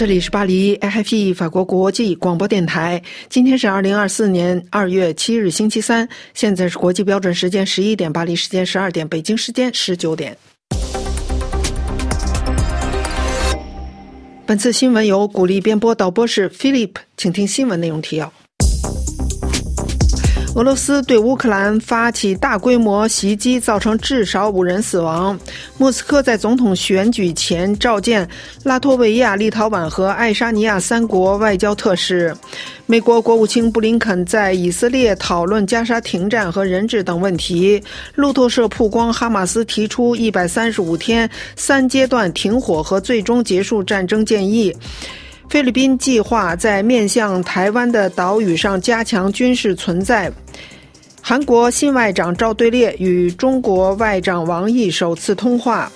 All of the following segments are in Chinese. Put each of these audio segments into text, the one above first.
这里是巴黎 AFP 法国国际广播电台。今天是二零二四年二月七日，星期三。现在是国际标准时间十一点，巴黎时间十二点，北京时间十九点。本次新闻由鼓励编播，导播是 Philip，请听新闻内容提要。俄罗斯对乌克兰发起大规模袭击，造成至少五人死亡。莫斯科在总统选举前召见拉脱维亚、立陶宛和爱沙尼亚三国外交特使。美国国务卿布林肯在以色列讨论加沙停战和人质等问题。路透社曝光，哈马斯提出一百三十五天三阶段停火和最终结束战争建议。菲律宾计划在面向台湾的岛屿上加强军事存在。韩国新外长赵对列与中国外长王毅首次通话。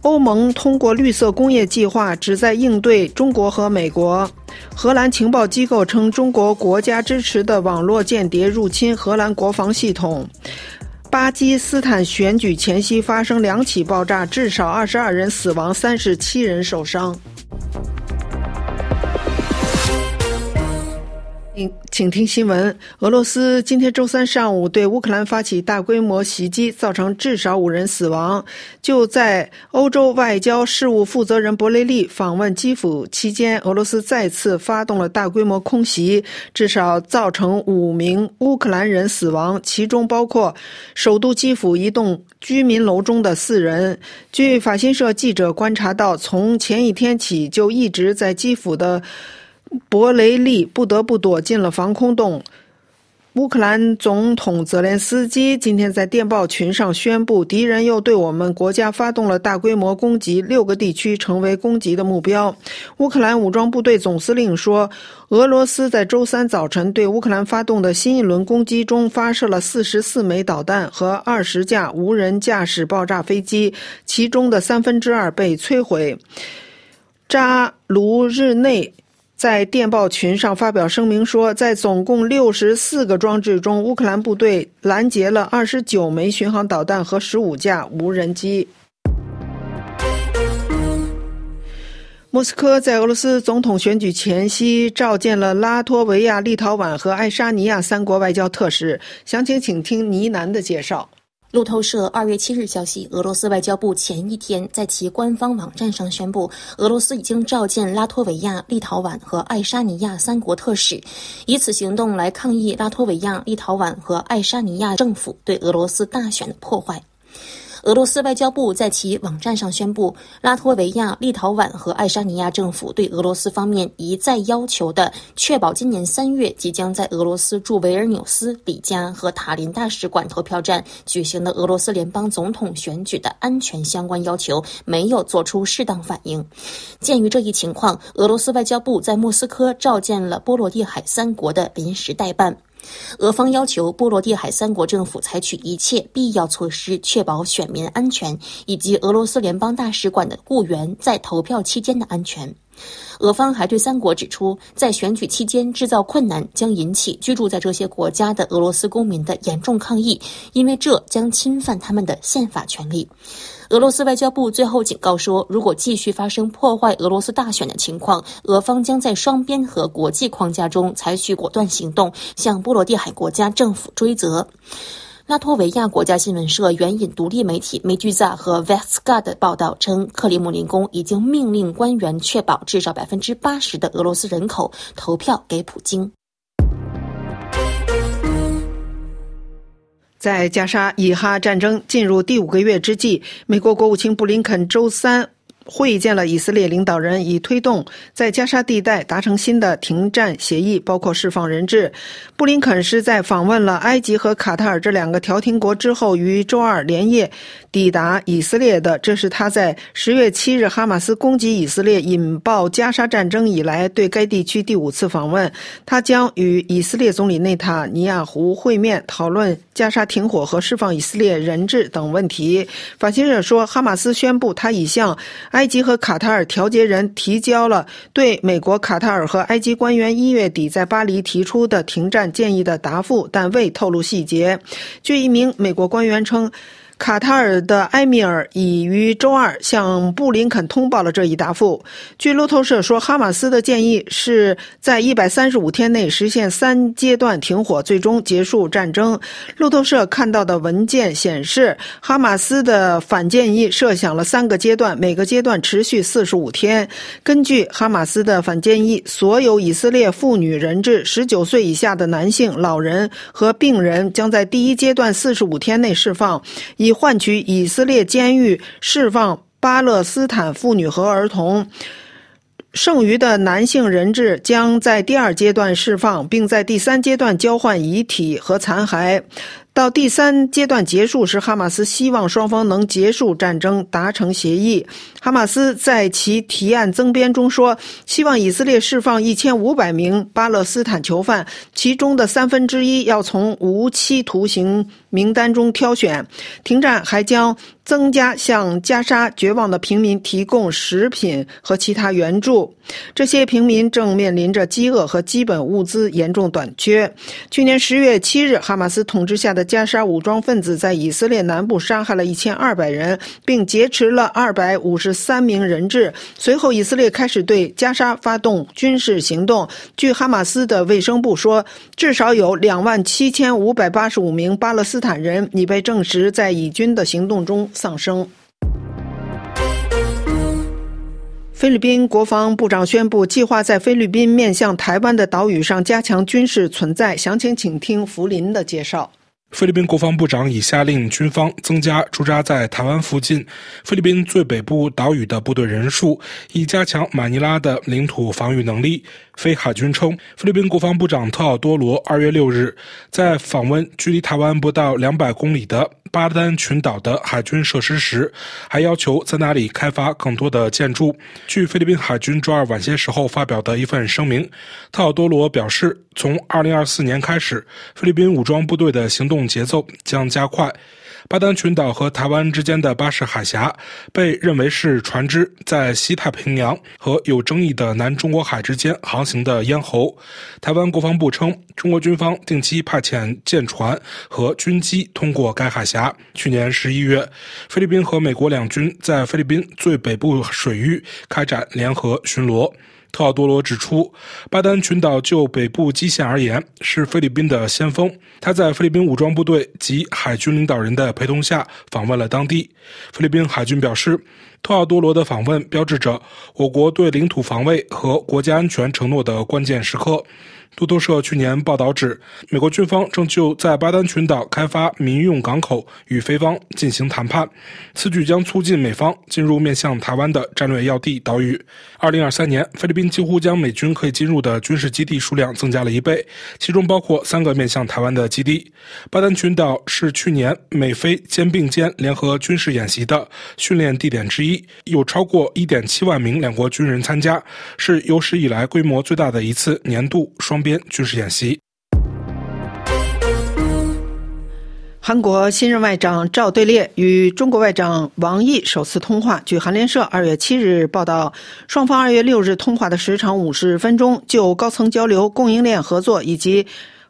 欧盟通过绿色工业计划，旨在应对中国和美国。荷兰情报机构称，中国国家支持的网络间谍入侵荷兰国防系统。巴基斯坦选举前夕发生两起爆炸，至少二十二人死亡，三十七人受伤。请听新闻。俄罗斯今天周三上午对乌克兰发起大规模袭击，造成至少五人死亡。就在欧洲外交事务负责人博雷利访问基辅期间，俄罗斯再次发动了大规模空袭，至少造成五名乌克兰人死亡，其中包括首都基辅一栋居民楼中的四人。据法新社记者观察到，从前一天起就一直在基辅的。博雷利不得不躲进了防空洞。乌克兰总统泽连斯基今天在电报群上宣布，敌人又对我们国家发动了大规模攻击，六个地区成为攻击的目标。乌克兰武装部队总司令说，俄罗斯在周三早晨对乌克兰发动的新一轮攻击中，发射了四十四枚导弹和二十架无人驾驶爆炸飞机，其中的三分之二被摧毁。扎卢日内。在电报群上发表声明说，在总共六十四个装置中，乌克兰部队拦截了二十九枚巡航导弹和十五架无人机。莫斯科在俄罗斯总统选举前夕召见了拉脱维亚、立陶宛和爱沙尼亚三国外交特使。详情请听倪楠的介绍。路透社二月七日消息，俄罗斯外交部前一天在其官方网站上宣布，俄罗斯已经召见拉脱维亚、立陶宛和爱沙尼亚三国特使，以此行动来抗议拉脱维亚、立陶宛和爱沙尼亚政府对俄罗斯大选的破坏。俄罗斯外交部在其网站上宣布，拉脱维亚、立陶宛和爱沙尼亚政府对俄罗斯方面一再要求的确保今年三月即将在俄罗斯驻维尔纽斯、里加和塔林大使馆投票站举行的俄罗斯联邦总统选举的安全相关要求，没有做出适当反应。鉴于这一情况，俄罗斯外交部在莫斯科召见了波罗的海三国的临时代办。俄方要求波罗的海三国政府采取一切必要措施，确保选民安全以及俄罗斯联邦大使馆的雇员在投票期间的安全。俄方还对三国指出，在选举期间制造困难将引起居住在这些国家的俄罗斯公民的严重抗议，因为这将侵犯他们的宪法权利。俄罗斯外交部最后警告说，如果继续发生破坏俄罗斯大选的情况，俄方将在双边和国际框架中采取果断行动，向波罗的海国家政府追责。拉脱维亚国家新闻社援引独立媒体梅居萨和 Vestga 的报道称，克里姆林宫已经命令官员确保至少百分之八十的俄罗斯人口投票给普京。在加沙以哈战争进入第五个月之际，美国国务卿布林肯周三会见了以色列领导人，以推动在加沙地带达成新的停战协议，包括释放人质。布林肯是在访问了埃及和卡塔尔这两个调停国之后，于周二连夜抵达以色列的。这是他在十月七日哈马斯攻击以色列引爆加沙战争以来对该地区第五次访问。他将与以色列总理内塔尼亚胡会面，讨论加沙停火和释放以色列人质等问题。法新社说，哈马斯宣布他已向埃及和卡塔尔调解人提交了对美国、卡塔尔和埃及官员一月底在巴黎提出的停战建议的答复，但未透露细节。据一名美国官员称，卡塔尔的埃米尔已于周二向布林肯通报了这一答复。据路透社说，哈马斯的建议是在一百三十五天内实现三阶段停火，最终结束战争。路透社看到的文件显示，哈马斯的反建议设想了三个阶段，每个阶段持续四十五天。根据哈马斯的反建议，所有以色列妇女人质、十九岁以下的男性、老人和病人将在第一阶段四十五天内释放。以换取以色列监狱释放巴勒斯坦妇女和儿童，剩余的男性人质将在第二阶段释放，并在第三阶段交换遗体和残骸。到第三阶段结束时，哈马斯希望双方能结束战争，达成协议。哈马斯在其提案增编中说，希望以色列释放一千五百名巴勒斯坦囚犯，其中的三分之一要从无期徒刑名单中挑选。停战还将增加向加沙绝望的平民提供食品和其他援助。这些平民正面临着饥饿和基本物资严重短缺。去年十月七日，哈马斯统治下的加沙武装分子在以色列南部杀害了一千二百人，并劫持了二百五十三名人质。随后，以色列开始对加沙发动军事行动。据哈马斯的卫生部说，至少有两万七千五百八十五名巴勒斯坦人已被证实在以军的行动中丧生。菲律宾国防部长宣布，计划在菲律宾面向台湾的岛屿上加强军事存在。详情请听福林的介绍。菲律宾国防部长已下令军方增加驻扎在台湾附近菲律宾最北部岛屿的部队人数，以加强马尼拉的领土防御能力。菲海军称，菲律宾国防部长特奥多罗二月六日在访问距离台湾不到两百公里的巴丹群岛的海军设施时，还要求在那里开发更多的建筑。据菲律宾海军周二晚些时候发表的一份声明，特奥多罗表示，从二零二四年开始，菲律宾武装部队的行动节奏将加快。巴丹群岛和台湾之间的巴士海峡被认为是船只在西太平洋和有争议的南中国海之间航行的咽喉。台湾国防部称，中国军方定期派遣舰船和军机通过该海峡。去年十一月，菲律宾和美国两军在菲律宾最北部水域开展联合巡逻。特奥多罗指出，巴丹群岛就北部基线而言是菲律宾的先锋。他在菲律宾武装部队及海军领导人的陪同下访问了当地。菲律宾海军表示，特奥多罗的访问标志着我国对领土防卫和国家安全承诺的关键时刻。路透社去年报道指，美国军方正就在巴丹群岛开发民用港口与菲方进行谈判，此举将促进美方进入面向台湾的战略要地岛屿。二零二三年，菲律宾几乎将美军可以进入的军事基地数量增加了一倍，其中包括三个面向台湾的基地。巴丹群岛是去年美菲肩并肩联合军事演习的训练地点之一，有超过一点七万名两国军人参加，是有史以来规模最大的一次年度双边军事演习。韩国新任外长赵对列与中国外长王毅首次通话。据韩联社二月七日报道，双方二月六日通话的时长五十分钟，就高层交流、供应链合作以及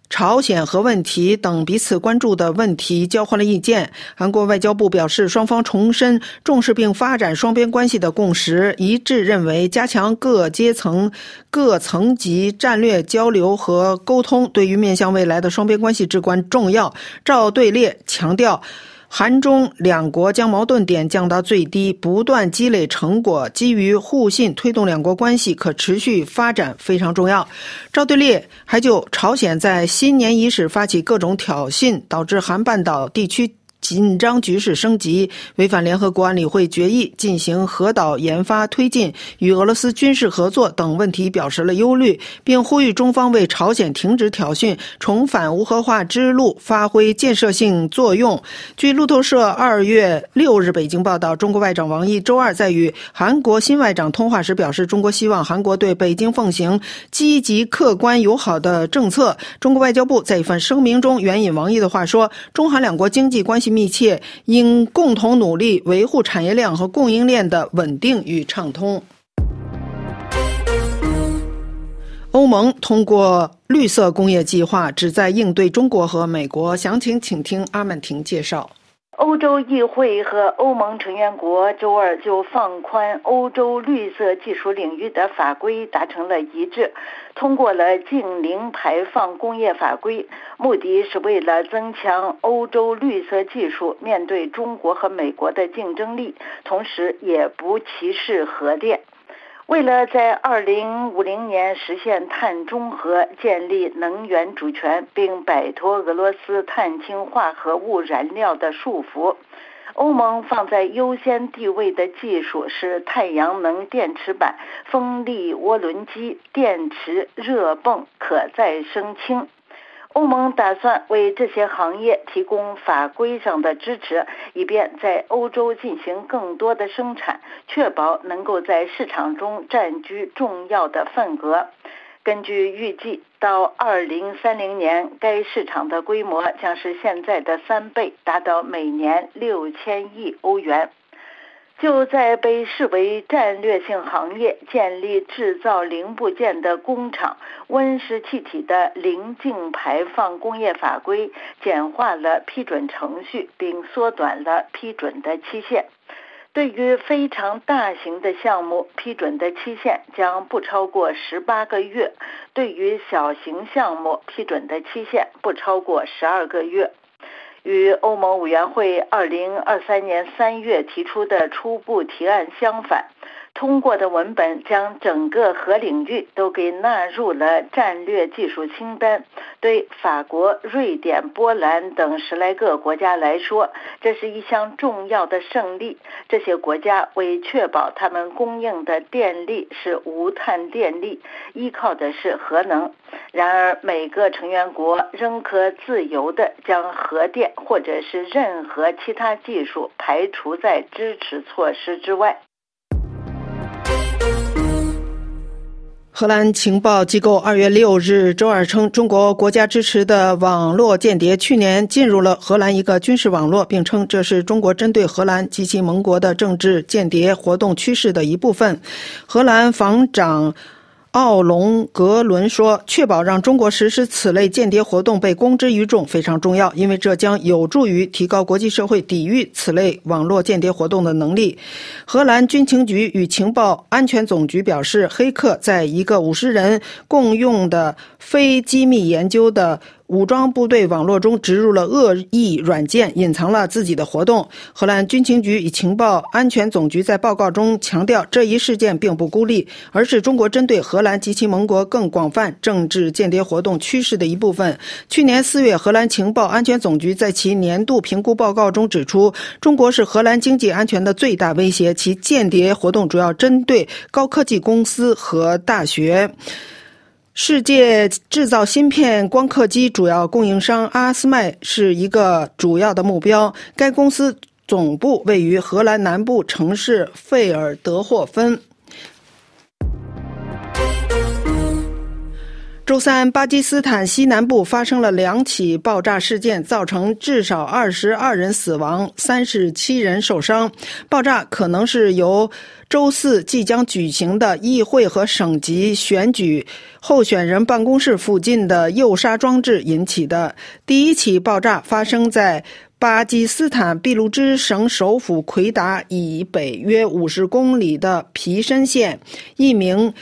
朝鲜核问题等彼此关注的问题交换了意见。韩国外交部表示，双方重申重视并发展双边关系的共识，一致认为加强各阶层、各层级战略交流和沟通，对于面向未来的双边关系至关重要。赵对列强调，韩中两国将矛盾点降到最低，不断积累成果，基于互信推动两国关系可持续发展非常重要。赵对列还就朝鲜在新年伊始发起各种挑衅，导致韩半岛地区紧张局势升级，违反联合国安理会决议，进行核导研发推进与俄罗斯军事合作等问题表示了忧虑，并呼吁中方为朝鲜停止挑衅、重返无核化之路发挥建设性作用。据路透社二月六日北京报道，中国外长王毅周二在与韩国新外长通话时表示，中国希望韩国对北京奉行积极、客观、友好的政策。中国外交部在一份声明中援引王毅的话说：“中韩两国经济关系。”密切，应共同努力维护产业链和供应链的稳定与畅通。欧盟通过绿色工业计划，旨在应对中国和美国。详情请听阿曼婷介绍。欧洲议会和欧盟成员国周二就放宽欧洲绿色技术领域的法规达成了一致，通过了净零排放工业法规，目的是为了增强欧洲绿色技术面对中国和美国的竞争力，同时也不歧视核电。为了在二零五零年实现碳中和、建立能源主权，并摆脱俄罗斯碳氢化合物燃料的束缚，欧盟放在优先地位的技术是太阳能电池板、风力涡轮机、电池热泵、可再生氢。欧盟打算为这些行业提供法规上的支持，以便在欧洲进行更多的生产，确保能够在市场中占据重要的份额。根据预计，到2030年，该市场的规模将是现在的三倍，达到每年六千亿欧元。就在被视为战略性行业建立制造零部件的工厂，温室气体的零净排放工业法规简化了批准程序，并缩短了批准的期限。对于非常大型的项目，批准的期限将不超过十八个月；对于小型项目，批准的期限不超过十二个月。与欧盟委员会二零二三年三月提出的初步提案相反。通过的文本将整个核领域都给纳入了战略技术清单。对法国、瑞典、波兰等十来个国家来说，这是一项重要的胜利。这些国家为确保他们供应的电力是无碳电力，依靠的是核能。然而，每个成员国仍可自由地将核电或者是任何其他技术排除在支持措施之外。荷兰情报机构二月六日周二称，中国国家支持的网络间谍去年进入了荷兰一个军事网络，并称这是中国针对荷兰及其盟国的政治间谍活动趋势的一部分。荷兰防长。奥隆格伦说：“确保让中国实施此类间谍活动被公之于众非常重要，因为这将有助于提高国际社会抵御此类网络间谍活动的能力。”荷兰军情局与情报安全总局表示，黑客在一个五十人共用的非机密研究的。武装部队网络中植入了恶意软件，隐藏了自己的活动。荷兰军情局与情报安全总局在报告中强调，这一事件并不孤立，而是中国针对荷兰及其盟国更广泛政治间谍活动趋势的一部分。去年四月，荷兰情报安全总局在其年度评估报告中指出，中国是荷兰经济安全的最大威胁，其间谍活动主要针对高科技公司和大学。世界制造芯片光刻机主要供应商阿斯麦是一个主要的目标。该公司总部位于荷兰南部城市费尔德霍芬。周三，巴基斯坦西南部发生了两起爆炸事件，造成至少二十二人死亡，三十七人受伤。爆炸可能是由周四即将举行的议会和省级选举候选人办公室附近的诱杀装置引起的。第一起爆炸发生在巴基斯坦俾路支省首府奎达以北约五十公里的皮申县，一名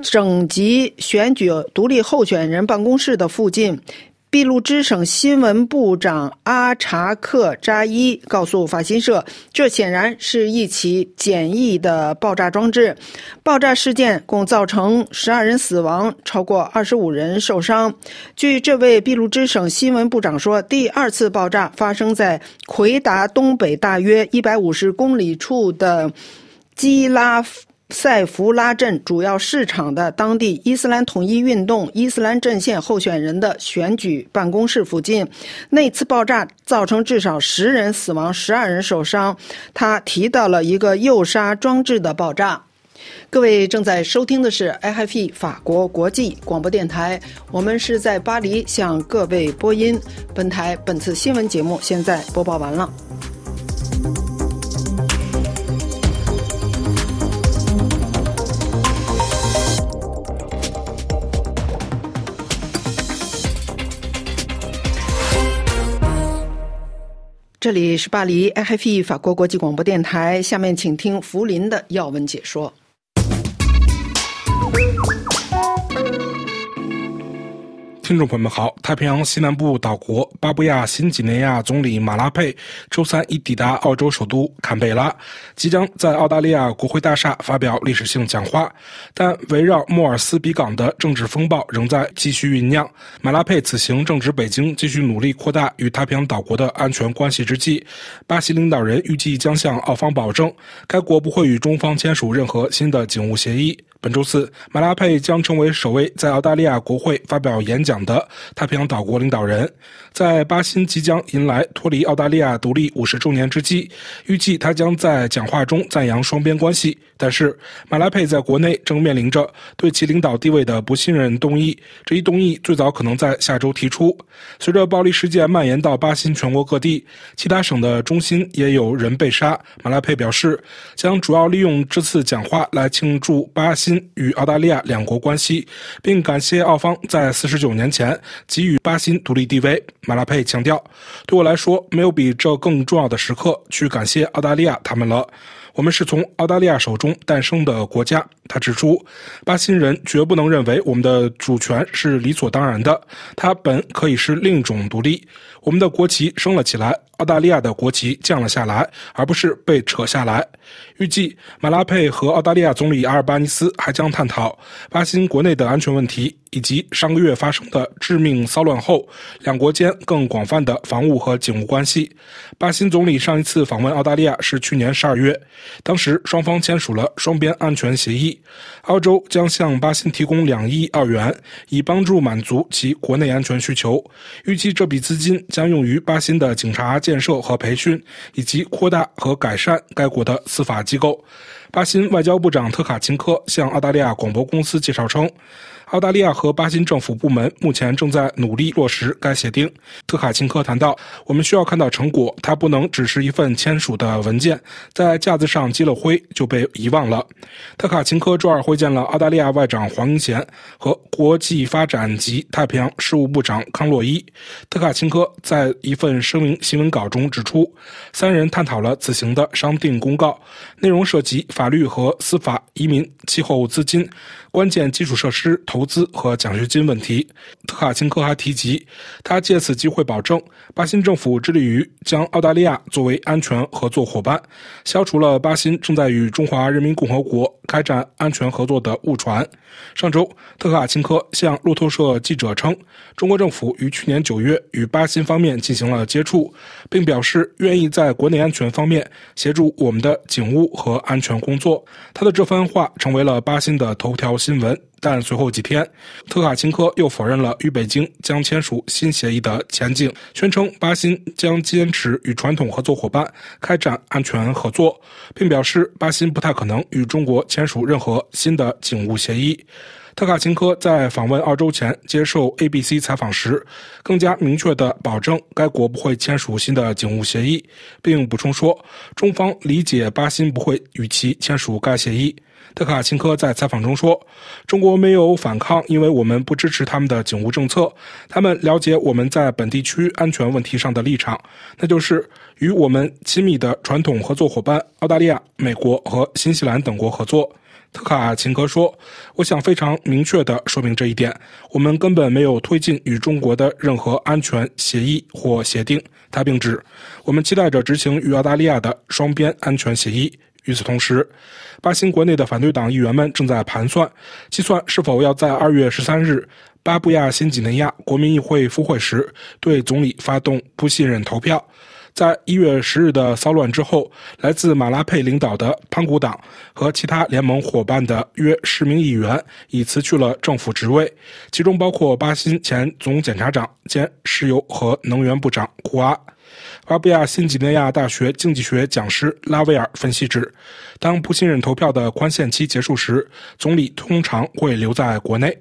省级选举独立候选人办公室的附近。俾路支省新闻部长阿查克扎伊告诉法新社：“这显然是一起简易的爆炸装置。爆炸事件共造成十二人死亡，超过二十五人受伤。”据这位俾路支省新闻部长说，第二次爆炸发生在奎达东北大约一百五十公里处的基拉。塞弗拉镇主要市场的当地伊斯兰统一运动伊斯兰阵线候选人的选举办公室附近，那次爆炸造成至少十人死亡，十二人受伤。他提到了一个诱杀装置的爆炸。各位正在收听的是 IFP 法国国际广播电台，我们是在巴黎向各位播音。本台本次新闻节目现在播报完了。这里是巴黎 RFI 法国国际广播电台。下面请听福林的要闻解说。听众朋友们好，太平洋西南部岛国巴布亚新几内亚总理马拉佩周三已抵达澳洲首都坎贝拉，即将在澳大利亚国会大厦发表历史性讲话。但围绕莫尔斯比港的政治风暴仍在继续酝酿。马拉佩此行正值北京继续努力扩大与太平洋岛国的安全关系之际，巴西领导人预计将向澳方保证，该国不会与中方签署任何新的警务协议。本周四，马拉佩将成为首位在澳大利亚国会发表演讲的太平洋岛国领导人。在巴新即将迎来脱离澳大利亚独立五十周年之际，预计他将在讲话中赞扬双边关系。但是，马拉佩在国内正面临着对其领导地位的不信任动议。这一动议最早可能在下周提出。随着暴力事件蔓延到巴新全国各地，其他省的中心也有人被杀。马拉佩表示，将主要利用这次讲话来庆祝巴新与澳大利亚两国关系，并感谢澳方在四十九年前给予巴新独立地位。马拉佩强调：“对我来说，没有比这更重要的时刻去感谢澳大利亚他们了。”我们是从澳大利亚手中诞生的国家，他指出，巴新人绝不能认为我们的主权是理所当然的，它本可以是另一种独立。我们的国旗升了起来，澳大利亚的国旗降了下来，而不是被扯下来。预计马拉佩和澳大利亚总理阿尔巴尼斯还将探讨巴新国内的安全问题。以及上个月发生的致命骚乱后，两国间更广泛的防务和警务关系。巴新总理上一次访问澳大利亚是去年十二月，当时双方签署了双边安全协议。澳洲将向巴新提供两亿澳元，以帮助满足其国内安全需求。预计这笔资金将用于巴新的警察建设和培训，以及扩大和改善该国的司法机构。巴新外交部长特卡钦科向澳大利亚广播公司介绍称，澳大利亚和巴新政府部门目前正在努力落实该协定。特卡琴科谈到：“我们需要看到成果，它不能只是一份签署的文件，在架子上积了灰就被遗忘了。”特卡琴科周二会见了澳大利亚外长黄英贤和国际发展及太平洋事务部长康洛伊。特卡琴科在一份声明新闻稿中指出，三人探讨了此行的商定公告，内容涉及法律和司法、移民、气候资金、关键基础设施投资和奖学金问题。特卡钦科还提及，他借此机会保证，巴新政府致力于将澳大利亚作为安全合作伙伴，消除了巴新正在与中华人民共和国开展安全合作的误传。上周，特卡钦科向路透社记者称，中国政府于去年九月与巴新方面进行了接触，并表示愿意在国内安全方面协助我们的警务和安全工作。他的这番话成为了巴新的头条新闻。但随后几天，特卡钦科又否认了与北京将签署新协议的前景，宣称巴新将坚持与传统合作伙伴开展安全合作，并表示巴新不太可能与中国签署任何新的警务协议。特卡钦科在访问澳洲前接受 ABC 采访时，更加明确地保证该国不会签署新的警务协议，并补充说，中方理解巴新不会与其签署该协议。特卡琴科在采访中说：“中国没有反抗，因为我们不支持他们的警务政策。他们了解我们在本地区安全问题上的立场，那就是与我们亲密的传统合作伙伴澳大利亚、美国和新西兰等国合作。”特卡琴科说：“我想非常明确地说明这一点，我们根本没有推进与中国的任何安全协议或协定。”他并指：“我们期待着执行与澳大利亚的双边安全协议。”与此同时，巴新国内的反对党议员们正在盘算，计算是否要在二月十三日巴布亚新几内亚国民议会复会时对总理发动不信任投票。在一月十日的骚乱之后，来自马拉佩领导的潘古党和其他联盟伙伴的约十名议员已辞去了政府职位，其中包括巴新前总检察长兼石油和能源部长库阿。巴布亚新几内亚大学经济学讲师拉威尔分析指，当不信任投票的宽限期结束时，总理通常会留在国内。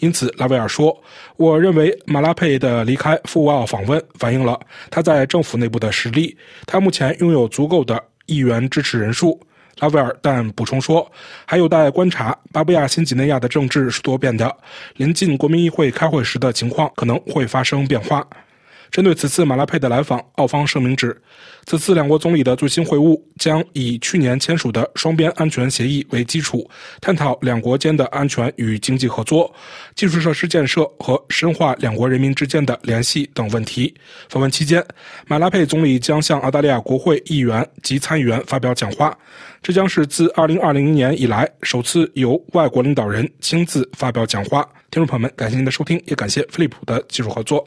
因此，拉威尔说：“我认为马拉佩的离开赴澳访问反映了他在政府内部的实力，他目前拥有足够的议员支持人数。”拉威尔但补充说：“还有待观察，巴布亚新几内亚的政治是多变的，临近国民议会开会时的情况可能会发生变化。”针对此次马拉佩的来访，澳方声明指，此次两国总理的最新会晤将以去年签署的双边安全协议为基础，探讨两国间的安全与经济合作、基础设施建设和深化两国人民之间的联系等问题。访问期间，马拉佩总理将向澳大利亚国会议员及参议员发表讲话，这将是自2020年以来首次由外国领导人亲自发表讲话。听众朋友们，感谢您的收听，也感谢飞利浦的技术合作。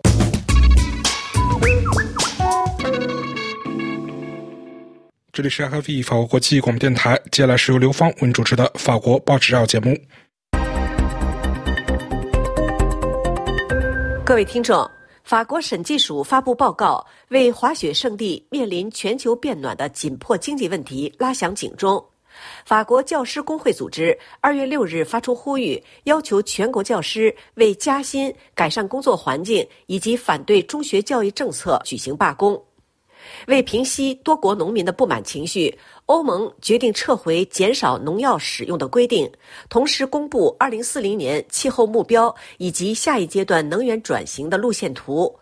这里是 RFI 法国国际广播电台，接下来是由刘芳为您主持的法国报纸要节目。各位听众，法国审计署发布报告，为滑雪胜地面临全球变暖的紧迫经济问题拉响警钟。法国教师工会组织二月六日发出呼吁，要求全国教师为加薪、改善工作环境以及反对中学教育政策举行罢工。为平息多国农民的不满情绪，欧盟决定撤回减少农药使用的规定，同时公布2040年气候目标以及下一阶段能源转型的路线图。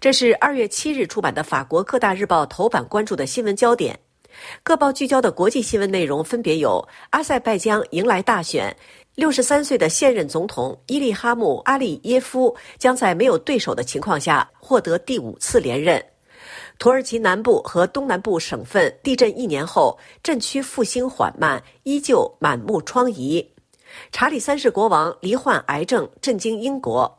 这是2月7日出版的法国各大日报头版关注的新闻焦点。各报聚焦的国际新闻内容分别有：阿塞拜疆迎来大选，63岁的现任总统伊利哈木·阿利耶夫将在没有对手的情况下获得第五次连任。土耳其南部和东南部省份地震一年后，震区复兴缓慢，依旧满目疮痍。查理三世国王罹患癌症，震惊英国。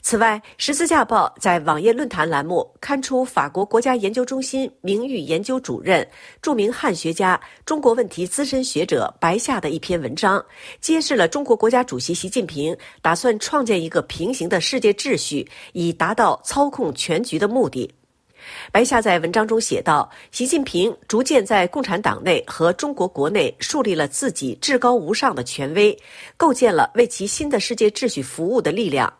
此外，《十字架报》在网页论坛栏目刊出法国国家研究中心名誉研究主任、著名汉学家、中国问题资深学者白夏的一篇文章，揭示了中国国家主席习近平打算创建一个平行的世界秩序，以达到操控全局的目的。白夏在文章中写道：“习近平逐渐在共产党内和中国国内树立了自己至高无上的权威，构建了为其新的世界秩序服务的力量。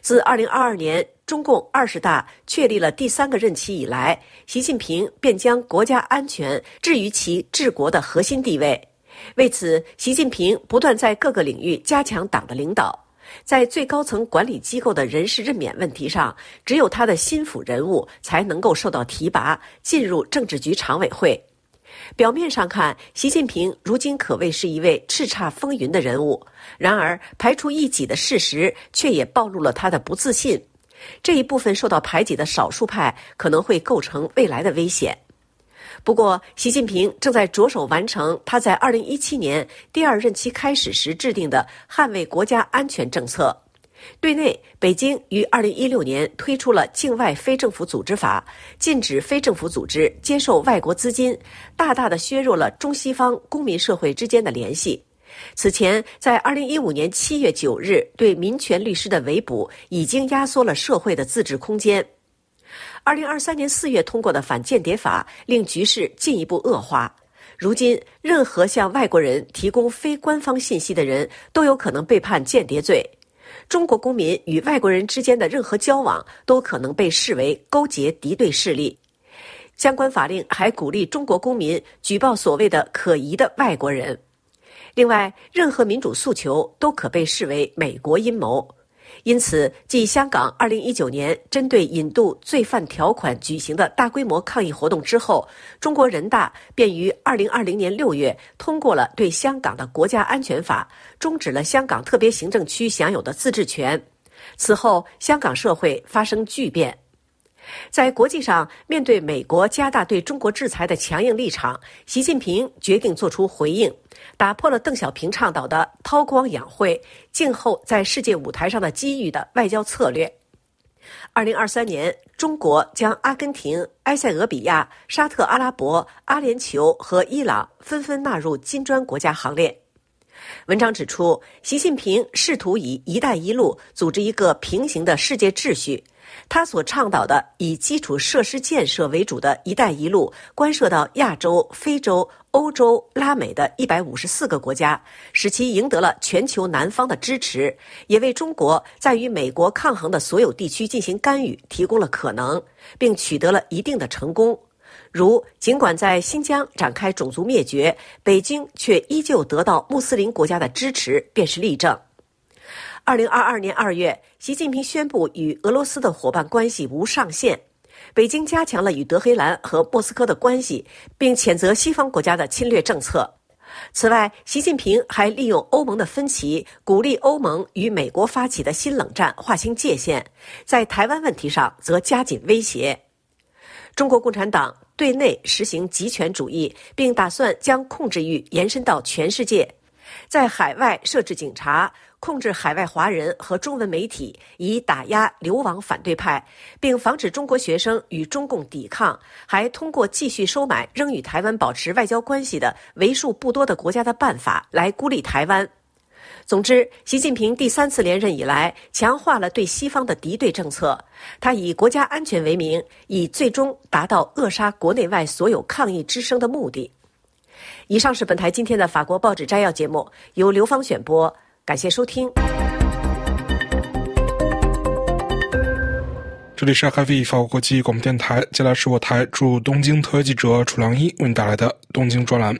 自2022年中共二十大确立了第三个任期以来，习近平便将国家安全置于其治国的核心地位。为此，习近平不断在各个领域加强党的领导。”在最高层管理机构的人事任免问题上，只有他的心腹人物才能够受到提拔，进入政治局常委会。表面上看，习近平如今可谓是一位叱咤风云的人物，然而排除异己的事实却也暴露了他的不自信。这一部分受到排挤的少数派可能会构成未来的危险。不过，习近平正在着手完成他在2017年第二任期开始时制定的捍卫国家安全政策。对内，北京于2016年推出了《境外非政府组织法》，禁止非政府组织接受外国资金，大大的削弱了中西方公民社会之间的联系。此前，在2015年7月9日对民权律师的围捕，已经压缩了社会的自治空间。二零二三年四月通过的反间谍法令局势进一步恶化。如今，任何向外国人提供非官方信息的人都有可能被判间谍罪。中国公民与外国人之间的任何交往都可能被视为勾结敌对势力。相关法令还鼓励中国公民举报所谓的可疑的外国人。另外，任何民主诉求都可被视为美国阴谋。因此，继香港2019年针对引渡罪犯条款举行的大规模抗议活动之后，中国人大便于2020年6月通过了对香港的国家安全法，终止了香港特别行政区享有的自治权。此后，香港社会发生巨变。在国际上，面对美国加大对中国制裁的强硬立场，习近平决定作出回应，打破了邓小平倡导的“韬光养晦”、静候在世界舞台上的机遇的外交策略。二零二三年，中国将阿根廷、埃塞俄比亚、沙特阿拉伯、阿联酋和伊朗纷纷纳入金砖国家行列。文章指出，习近平试图以“一带一路”组织一个平行的世界秩序。他所倡导的以基础设施建设为主的一带一路，关涉到亚洲、非洲、欧洲、拉美的一百五十四个国家，使其赢得了全球南方的支持，也为中国在与美国抗衡的所有地区进行干预提供了可能，并取得了一定的成功。如，尽管在新疆展开种族灭绝，北京却依旧得到穆斯林国家的支持，便是例证。二零二二年二月，习近平宣布与俄罗斯的伙伴关系无上限。北京加强了与德黑兰和莫斯科的关系，并谴责西方国家的侵略政策。此外，习近平还利用欧盟的分歧，鼓励欧盟与美国发起的新冷战划清界限，在台湾问题上则加紧威胁。中国共产党对内实行极权主义，并打算将控制欲延伸到全世界，在海外设置警察。控制海外华人和中文媒体，以打压流亡反对派，并防止中国学生与中共抵抗，还通过继续收买仍与台湾保持外交关系的为数不多的国家的办法来孤立台湾。总之，习近平第三次连任以来，强化了对西方的敌对政策。他以国家安全为名，以最终达到扼杀国内外所有抗议之声的目的。以上是本台今天的法国报纸摘要节目，由刘芳选播。感谢收听。这里是 RFI 法国国际广播电台，接下来是我台驻东京特约记者楚良一为你带来的东京专栏。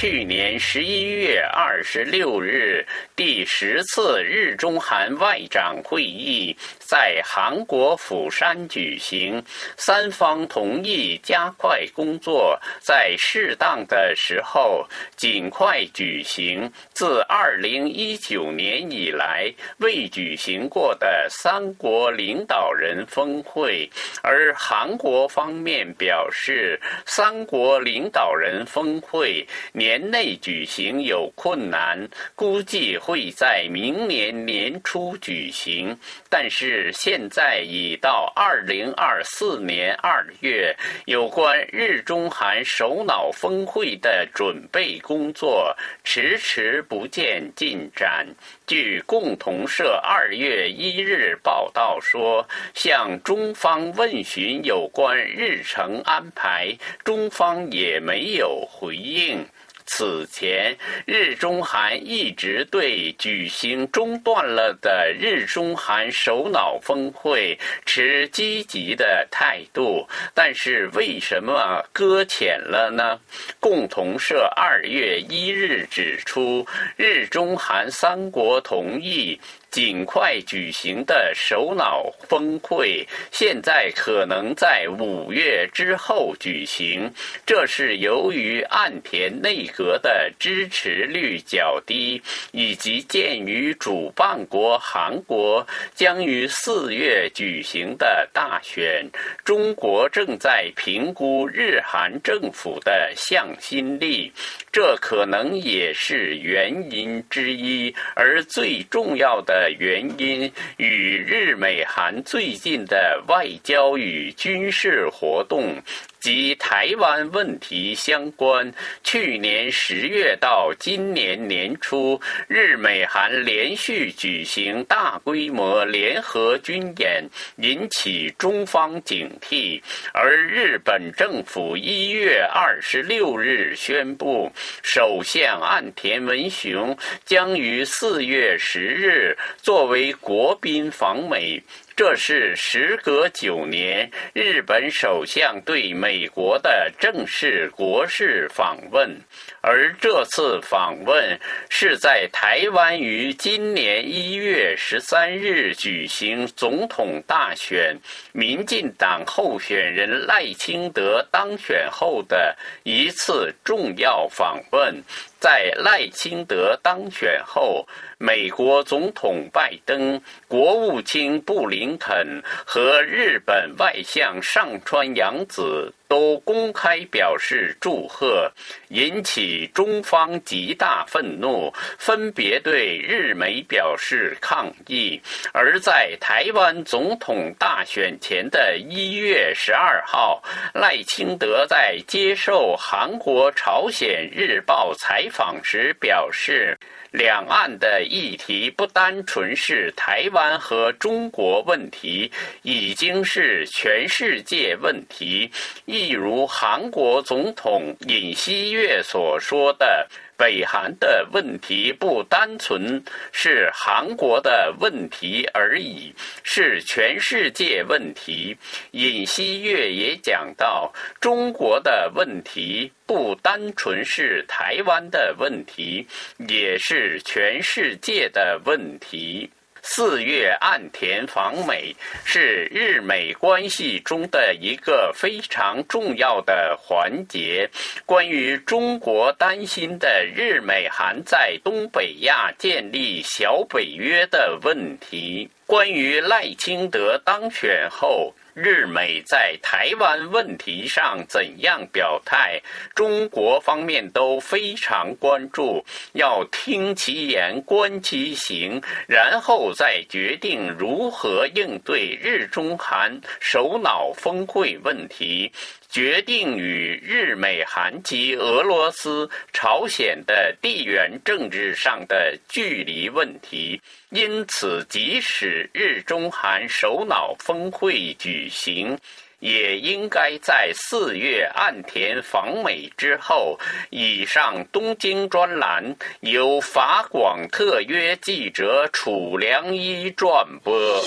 去年十一月二十六日，第十次日中韩外长会议在韩国釜山举行，三方同意加快工作，在适当的时候尽快举行自二零一九年以来未举行过的三国领导人峰会，而韩国方面表示，三国领导人峰会年。年内举行有困难，估计会在明年年初举行。但是现在已到二零二四年二月，有关日中韩首脑峰会的准备工作迟迟不见进展。据共同社二月一日报道说，向中方问询有关日程安排，中方也没有回应。此前，日中韩一直对举行中断了的日中韩首脑峰会持积极的态度，但是为什么搁浅了呢？共同社二月一日指出，日中韩三国同意。尽快举行的首脑峰会，现在可能在五月之后举行。这是由于岸田内阁的支持率较低，以及鉴于主办国韩国将于四月举行的大选，中国正在评估日韩政府的向心力，这可能也是原因之一。而最重要的。原因与日美韩最近的外交与军事活动及台湾问题相关。去年十月到今年年初，日美韩连续举行大规模联合军演，引起中方警惕。而日本政府一月二十六日宣布，首相岸田文雄将于四月十日作为国宾访美。这是时隔九年，日本首相对美国的正式国事访问，而这次访问是在台湾于今年一月十三日举行总统大选，民进党候选人赖清德当选后的一次重要访问。在赖清德当选后，美国总统拜登、国务卿布林肯和日本外相上川阳子都公开表示祝贺，引起中方极大愤怒，分别对日美表示抗议。而在台湾总统大选前的一月十二号，赖清德在接受韩国《朝鲜日报》采访时表示。两岸的议题不单纯是台湾和中国问题，已经是全世界问题。一如韩国总统尹锡悦所说的。北韩的问题不单纯是韩国的问题而已，是全世界问题。尹锡悦也讲到，中国的问题不单纯是台湾的问题，也是全世界的问题。四月岸田访美是日美关系中的一个非常重要的环节。关于中国担心的日美韩在东北亚建立小北约的问题，关于赖清德当选后。日美在台湾问题上怎样表态，中国方面都非常关注，要听其言，观其行，然后再决定如何应对日中韩首脑峰会问题。决定与日美韩及俄罗斯、朝鲜的地缘政治上的距离问题，因此，即使日中韩首脑峰会举行，也应该在四月岸田访美之后，以上东京专栏由法广特约记者楚良一转播。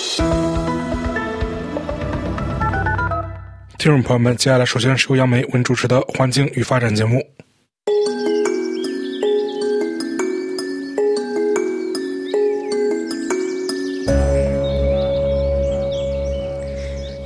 听众朋友们，接下来首先是由杨梅文主持的环境与发展节目。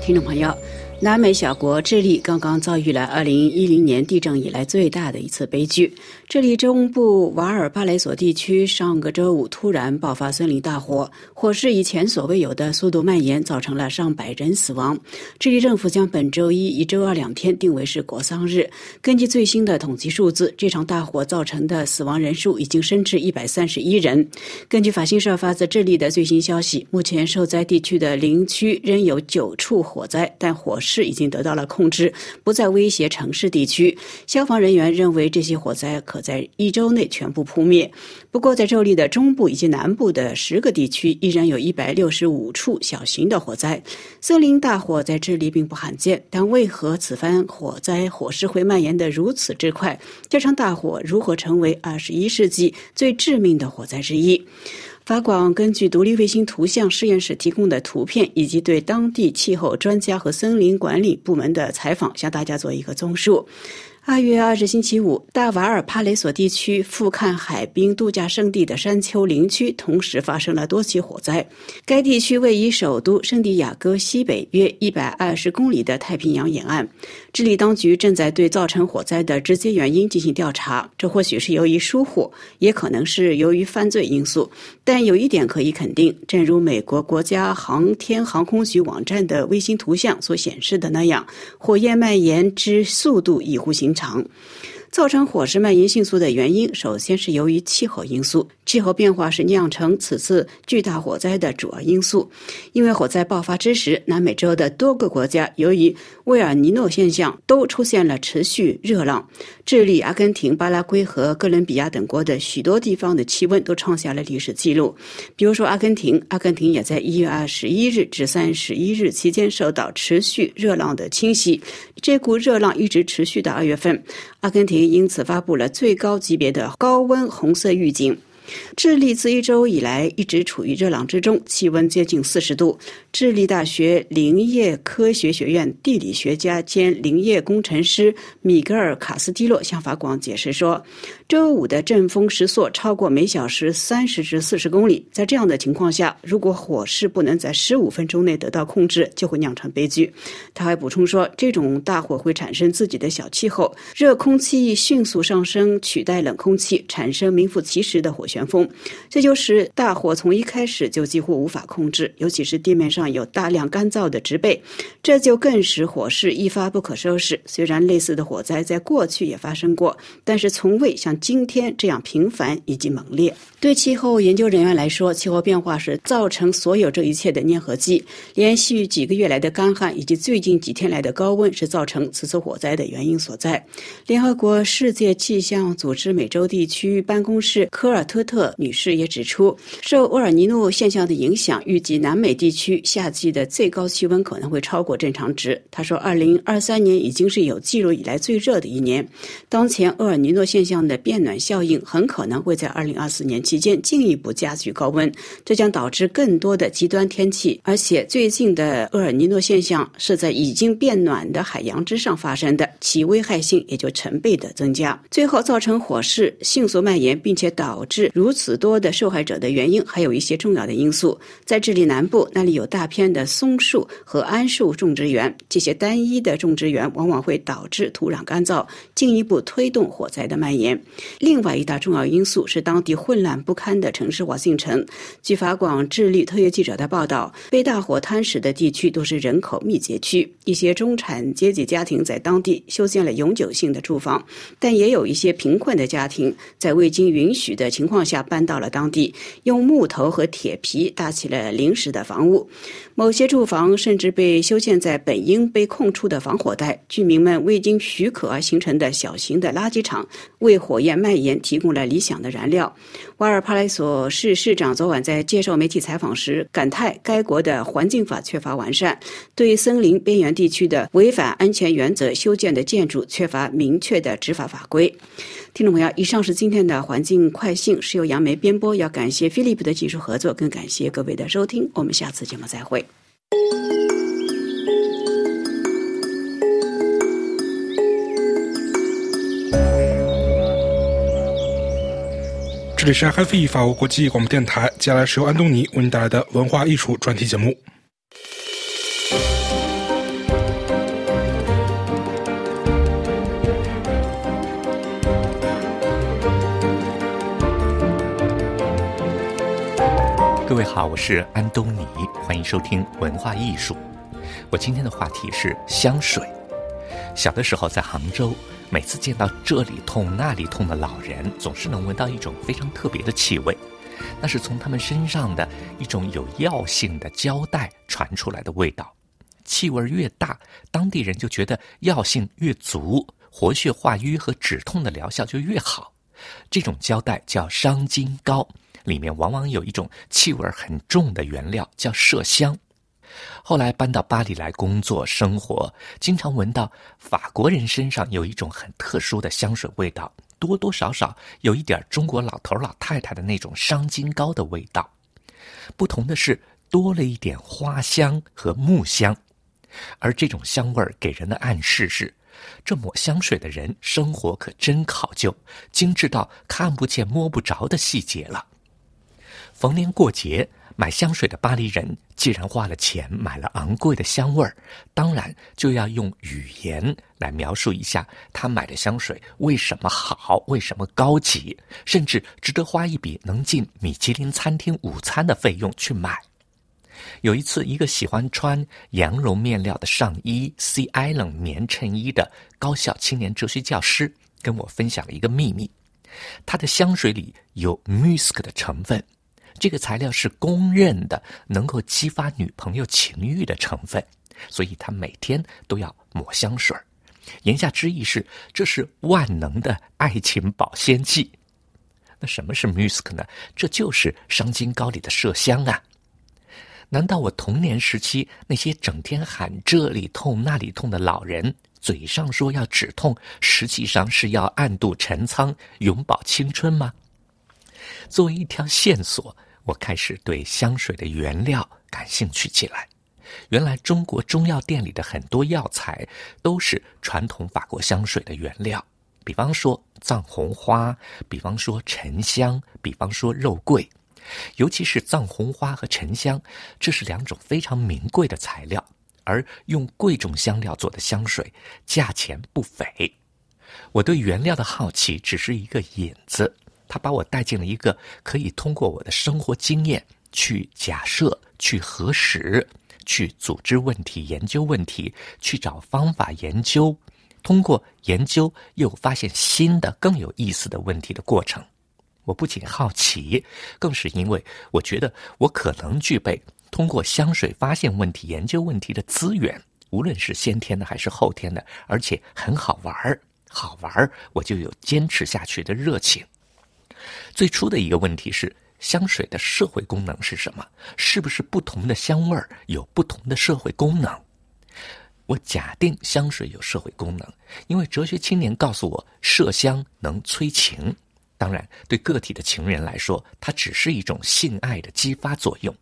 听众朋友。南美小国智利刚刚遭遇了二零一零年地震以来最大的一次悲剧。智利中部瓦尔巴雷索地区上个周五突然爆发森林大火，火势以前所未有的速度蔓延，造成了上百人死亡。智利政府将本周一一周二两天定为是国丧日。根据最新的统计数字，这场大火造成的死亡人数已经升至一百三十一人。根据法新社发自智利的最新消息，目前受灾地区的林区仍有九处火灾，但火势市已经得到了控制，不再威胁城市地区。消防人员认为这些火灾可在一周内全部扑灭。不过，在智利的中部以及南部的十个地区，依然有一百六十五处小型的火灾。森林大火在智利并不罕见，但为何此番火灾火势会蔓延得如此之快？这场大火如何成为二十一世纪最致命的火灾之一？法广根据独立卫星图像实验室提供的图片，以及对当地气候专家和森林管理部门的采访，向大家做一个综述。二月二日星期五，大瓦尔帕雷索地区富看海滨度假胜地的山丘林区同时发生了多起火灾。该地区位于首都圣地亚哥西北约一百二十公里的太平洋沿岸。智利当局正在对造成火灾的直接原因进行调查，这或许是由于疏忽，也可能是由于犯罪因素。但有一点可以肯定，正如美国国家航天航空局网站的卫星图像所显示的那样，火焰蔓延之速度异乎寻常。长，造成火势蔓延迅速的原因，首先是由于气候因素。气候变化是酿成此次巨大火灾的主要因素。因为火灾爆发之时，南美洲的多个国家由于威尔尼诺现象都出现了持续热浪。智利、阿根廷、巴拉圭和哥伦比亚等国的许多地方的气温都创下了历史记录。比如说，阿根廷，阿根廷也在一月二十一日至三十一日期间受到持续热浪的侵袭，这股热浪一直持续到二月份。阿根廷因此发布了最高级别的高温红色预警。智利自一周以来一直处于热浪之中，气温接近四十度。智利大学林业科学学院地理学家兼林业工程师米格尔·卡斯蒂洛向法广解释说，周五的阵风时速超过每小时三十至四十公里。在这样的情况下，如果火势不能在十五分钟内得到控制，就会酿成悲剧。他还补充说，这种大火会产生自己的小气候，热空气迅速上升，取代冷空气，产生名副其实的火旋风。这就是大火从一开始就几乎无法控制，尤其是地面上有大量干燥的植被，这就更使火势一发不可收拾。虽然类似的火灾在过去也发生过，但是从未像今天这样频繁以及猛烈。对气候研究人员来说，气候变化是造成所有这一切的粘合剂。连续几个月来的干旱以及最近几天来的高温是造成此次火灾的原因所在。联合国世界气象组织美洲地区办公室科尔特特女士也指出，受厄尔尼诺现象的影响，预计南美地区夏季的最高气温可能会超过正常值。她说，二零二三年已经是有记录以来最热的一年。当前厄尔尼诺现象的变暖效应很可能会在二零二四年期间进一步加剧高温，这将导致更多的极端天气。而且最近的厄尔尼诺现象是在已经变暖的海洋之上发生的，其危害性也就成倍的增加。最后造成火势迅速蔓延，并且导致如此多的受害者的原因，还有一些重要的因素。在智利南部，那里有大片的松树和桉树种植园，这些单一的种植园往往会导致土壤干燥，进一步推动火灾的蔓延。另外一大重要因素是当地混乱不堪的城市化进程。据法广智利特约记者的报道，被大火吞噬的地区都是人口密集区，一些中产阶级家庭在当地修建了永久性的住房，但也有一些贫困的家庭在未经允许的情况下搬到了当地，用木头和铁皮搭起了临时的房屋。某些住房甚至被修建在本应被空出的防火带，居民们未经许可而形成的小型的垃圾场，为火焰蔓延提供了理想的燃料。瓦尔帕莱索市市长昨晚在接受媒体采访时感叹，该国的环境法缺乏完善，对森林边缘地区的违反安全原则修建的建筑缺乏明确的执法法规。听众朋友，以上是今天的环境快讯，是由杨梅编播。要感谢飞利普的技术合作，更感谢各位的收听。我们下次节目再会。这里是 RFI 法国国际广播电台，接下来是由安东尼为您带来的文化艺术专题节目。各位好，我是安东尼，欢迎收听文化艺术。我今天的话题是香水。小的时候在杭州，每次见到这里痛那里痛的老人，总是能闻到一种非常特别的气味，那是从他们身上的一种有药性的胶带传出来的味道。气味越大，当地人就觉得药性越足，活血化瘀和止痛的疗效就越好。这种胶带叫伤筋膏。里面往往有一种气味很重的原料，叫麝香。后来搬到巴黎来工作生活，经常闻到法国人身上有一种很特殊的香水味道，多多少少有一点中国老头老太太的那种伤筋膏的味道。不同的是，多了一点花香和木香，而这种香味给人的暗示是，这抹香水的人生活可真考究，精致到看不见摸不着的细节了。逢年过节买香水的巴黎人，既然花了钱买了昂贵的香味儿，当然就要用语言来描述一下他买的香水为什么好，为什么高级，甚至值得花一笔能进米其林餐厅午餐的费用去买。有一次，一个喜欢穿羊绒面料的上衣 Sea Island 棉衬衣的高校青年哲学教师跟我分享了一个秘密：他的香水里有 musk 的成分。这个材料是公认的，能够激发女朋友情欲的成分，所以他每天都要抹香水。言下之意是，这是万能的爱情保鲜剂。那什么是 musk 呢？这就是伤筋膏里的麝香啊！难道我童年时期那些整天喊这里痛那里痛的老人，嘴上说要止痛，实际上是要暗度陈仓、永葆青春吗？作为一条线索。我开始对香水的原料感兴趣起来。原来中国中药店里的很多药材都是传统法国香水的原料，比方说藏红花，比方说沉香，比方说肉桂。尤其是藏红花和沉香，这是两种非常名贵的材料，而用贵重香料做的香水，价钱不菲。我对原料的好奇只是一个引子。他把我带进了一个可以通过我的生活经验去假设、去核实、去组织问题、研究问题、去找方法研究，通过研究又发现新的更有意思的问题的过程。我不仅好奇，更是因为我觉得我可能具备通过香水发现问题、研究问题的资源，无论是先天的还是后天的，而且很好玩儿。好玩儿，我就有坚持下去的热情。最初的一个问题是，香水的社会功能是什么？是不是不同的香味儿有不同的社会功能？我假定香水有社会功能，因为哲学青年告诉我，麝香能催情。当然，对个体的情人来说，它只是一种性爱的激发作用。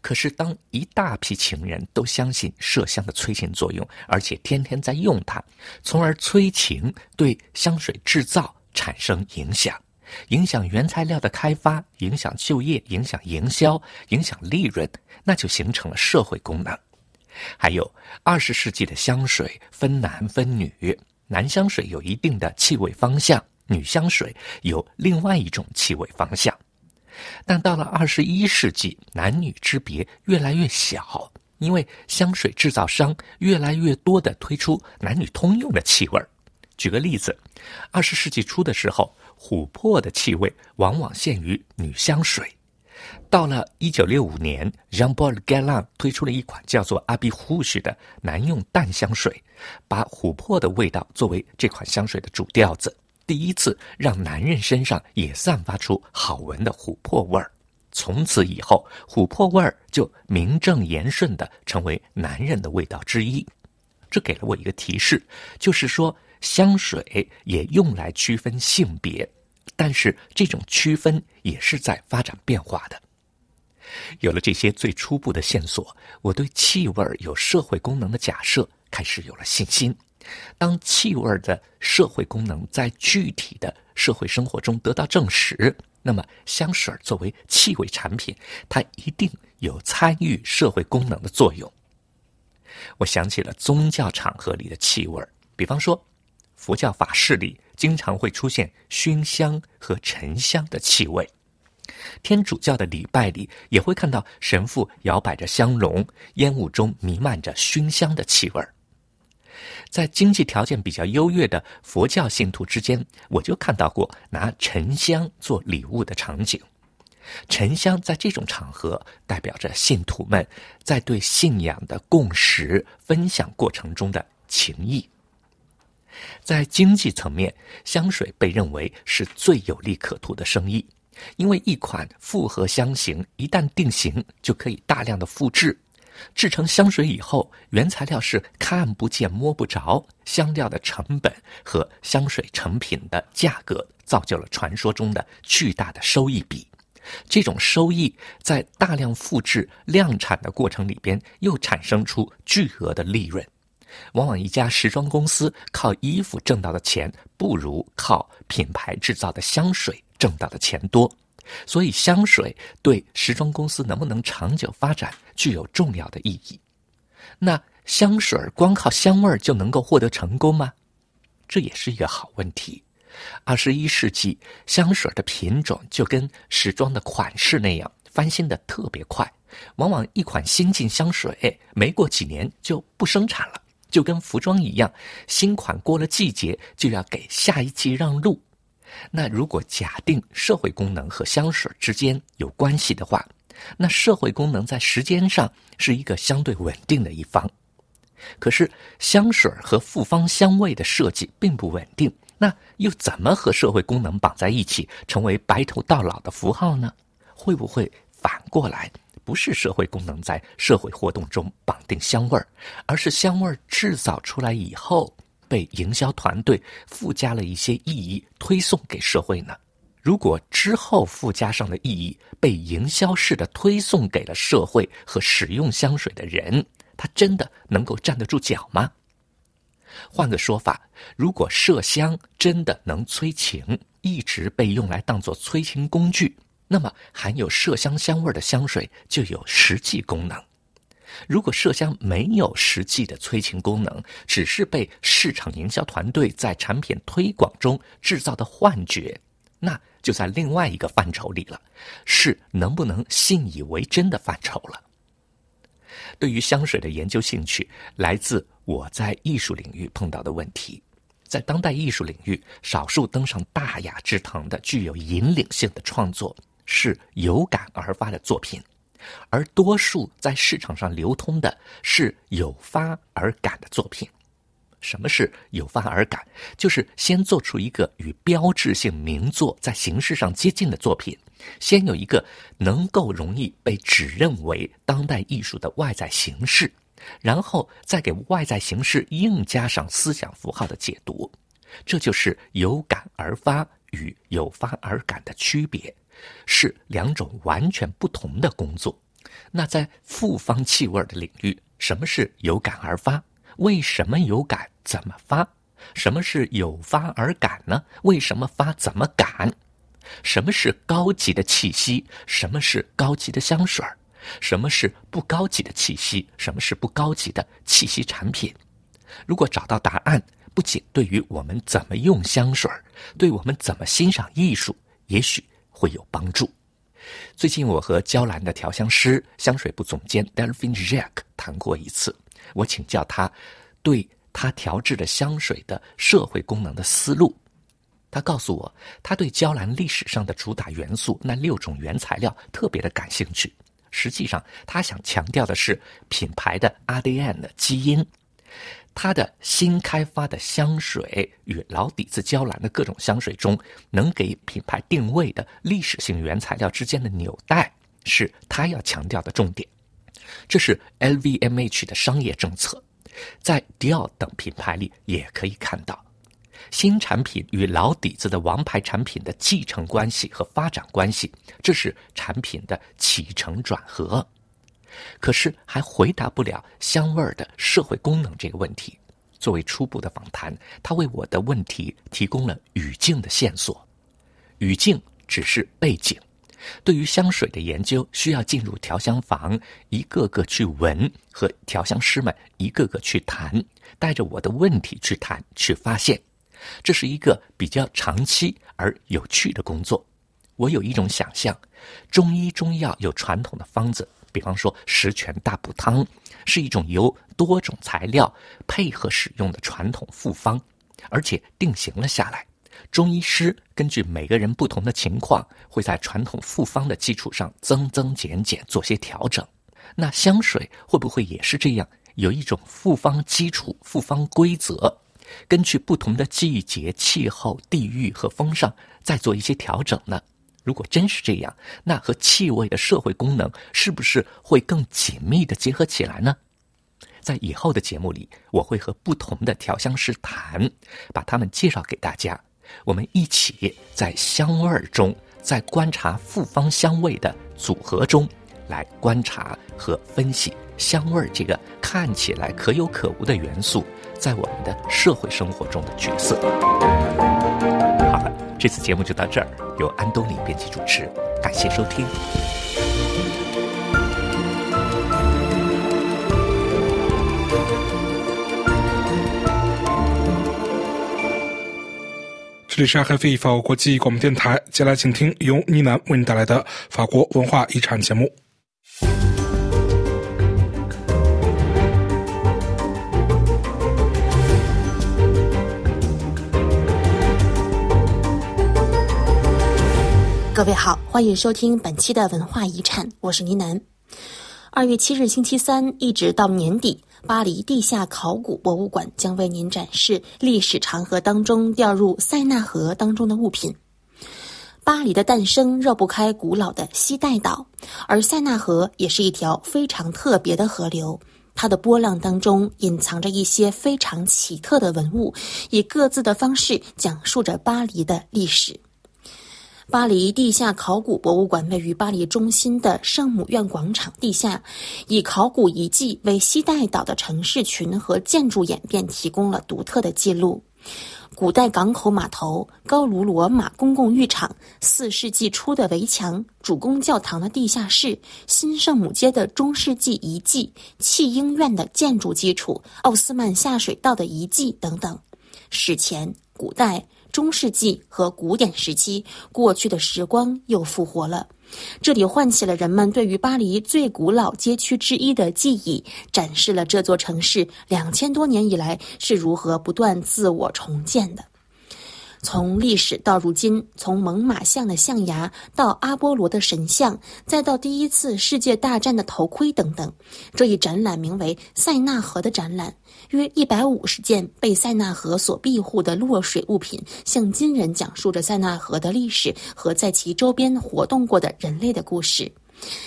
可是，当一大批情人都相信麝香的催情作用，而且天天在用它，从而催情，对香水制造产生影响。影响原材料的开发，影响就业，影响营销，影响利润，那就形成了社会功能。还有，二十世纪的香水分男分女，男香水有一定的气味方向，女香水有另外一种气味方向。但到了二十一世纪，男女之别越来越小，因为香水制造商越来越多地推出男女通用的气味。举个例子，二十世纪初的时候，琥珀的气味往往限于女香水。到了一九六五年，Jean Paul Guerlain 推出了一款叫做 Habit Rouge 的男用淡香水，把琥珀的味道作为这款香水的主调子，第一次让男人身上也散发出好闻的琥珀味儿。从此以后，琥珀味儿就名正言顺地成为男人的味道之一。这给了我一个提示，就是说。香水也用来区分性别，但是这种区分也是在发展变化的。有了这些最初步的线索，我对气味有社会功能的假设开始有了信心。当气味的社会功能在具体的社会生活中得到证实，那么香水作为气味产品，它一定有参与社会功能的作用。我想起了宗教场合里的气味，比方说。佛教法事里经常会出现熏香和沉香的气味，天主教的礼拜里也会看到神父摇摆着香笼，烟雾中弥漫着熏香的气味。在经济条件比较优越的佛教信徒之间，我就看到过拿沉香做礼物的场景。沉香在这种场合代表着信徒们在对信仰的共识分享过程中的情谊。在经济层面，香水被认为是最有利可图的生意，因为一款复合香型一旦定型，就可以大量的复制。制成香水以后，原材料是看不见摸不着，香料的成本和香水成品的价格，造就了传说中的巨大的收益比。这种收益在大量复制量产的过程里边，又产生出巨额的利润。往往一家时装公司靠衣服挣到的钱，不如靠品牌制造的香水挣到的钱多，所以香水对时装公司能不能长久发展具有重要的意义。那香水光靠香味就能够获得成功吗？这也是一个好问题。二十一世纪香水的品种就跟时装的款式那样翻新的特别快，往往一款新进香水没过几年就不生产了。就跟服装一样，新款过了季节就要给下一季让路。那如果假定社会功能和香水之间有关系的话，那社会功能在时间上是一个相对稳定的一方。可是香水和复方香味的设计并不稳定，那又怎么和社会功能绑在一起，成为白头到老的符号呢？会不会反过来？不是社会功能在社会活动中绑定香味儿，而是香味儿制造出来以后，被营销团队附加了一些意义推送给社会呢？如果之后附加上的意义被营销式的推送给了社会和使用香水的人，他真的能够站得住脚吗？换个说法，如果麝香真的能催情，一直被用来当做催情工具。那么含有麝香香味的香水就有实际功能。如果麝香没有实际的催情功能，只是被市场营销团队在产品推广中制造的幻觉，那就在另外一个范畴里了，是能不能信以为真的范畴了。对于香水的研究兴趣，来自我在艺术领域碰到的问题。在当代艺术领域，少数登上大雅之堂的具有引领性的创作。是有感而发的作品，而多数在市场上流通的是有发而感的作品。什么是有发而感？就是先做出一个与标志性名作在形式上接近的作品，先有一个能够容易被指认为当代艺术的外在形式，然后再给外在形式硬加上思想符号的解读。这就是有感而发与有发而感的区别，是两种完全不同的工作。那在复方气味的领域，什么是有感而发？为什么有感？怎么发？什么是有发而感呢？为什么发？怎么感？什么是高级的气息？什么是高级的香水？什么是不高级的气息？什么是不高级的气息产品？如果找到答案，不仅对于我们怎么用香水，对我们怎么欣赏艺术，也许会有帮助。最近我和娇兰的调香师、香水部总监 Delphine Jack 谈过一次，我请教他对他调制的香水的社会功能的思路。他告诉我，他对娇兰历史上的主打元素那六种原材料特别的感兴趣。实际上，他想强调的是品牌的 ADN 的基因。他的新开发的香水与老底子娇兰的各种香水中能给品牌定位的历史性原材料之间的纽带，是他要强调的重点。这是 LVMH 的商业政策，在迪奥等品牌里也可以看到。新产品与老底子的王牌产品的继承关系和发展关系，这是产品的起承转合。可是还回答不了香味儿的社会功能这个问题。作为初步的访谈，他为我的问题提供了语境的线索。语境只是背景。对于香水的研究，需要进入调香房，一个个去闻，和调香师们一个个去谈，带着我的问题去谈，去发现。这是一个比较长期而有趣的工作。我有一种想象，中医中药有传统的方子。比方说，十全大补汤是一种由多种材料配合使用的传统复方，而且定型了下来。中医师根据每个人不同的情况，会在传统复方的基础上增增减减做些调整。那香水会不会也是这样，有一种复方基础、复方规则，根据不同的季节、气候、地域和风尚，再做一些调整呢？如果真是这样，那和气味的社会功能是不是会更紧密地结合起来呢？在以后的节目里，我会和不同的调香师谈，把他们介绍给大家。我们一起在香味中，在观察复方香味的组合中，来观察和分析香味这个看起来可有可无的元素，在我们的社会生活中的角色。这次节目就到这儿。由安东尼编辑主持，感谢收听。这里是阿黑非法国国际广播电台，接下来请听由倪楠为您带来的法国文化遗产节目。各位好，欢迎收听本期的文化遗产，我是倪楠。二月七日星期三一直到年底，巴黎地下考古博物馆将为您展示历史长河当中掉入塞纳河当中的物品。巴黎的诞生绕不开古老的西带岛，而塞纳河也是一条非常特别的河流，它的波浪当中隐藏着一些非常奇特的文物，以各自的方式讲述着巴黎的历史。巴黎地下考古博物馆位于巴黎中心的圣母院广场地下，以考古遗迹为西带岛的城市群和建筑演变提供了独特的记录。古代港口码头、高卢罗马公共浴场、四世纪初的围墙、主宫教堂的地下室、新圣母街的中世纪遗迹、弃婴院的建筑基础、奥斯曼下水道的遗迹等等，史前、古代。中世纪和古典时期，过去的时光又复活了。这里唤起了人们对于巴黎最古老街区之一的记忆，展示了这座城市两千多年以来是如何不断自我重建的。从历史到如今，从猛犸象的象牙到阿波罗的神像，再到第一次世界大战的头盔等等，这一展览名为“塞纳河”的展览，约一百五十件被塞纳河所庇护的落水物品，向今人讲述着塞纳河的历史和在其周边活动过的人类的故事。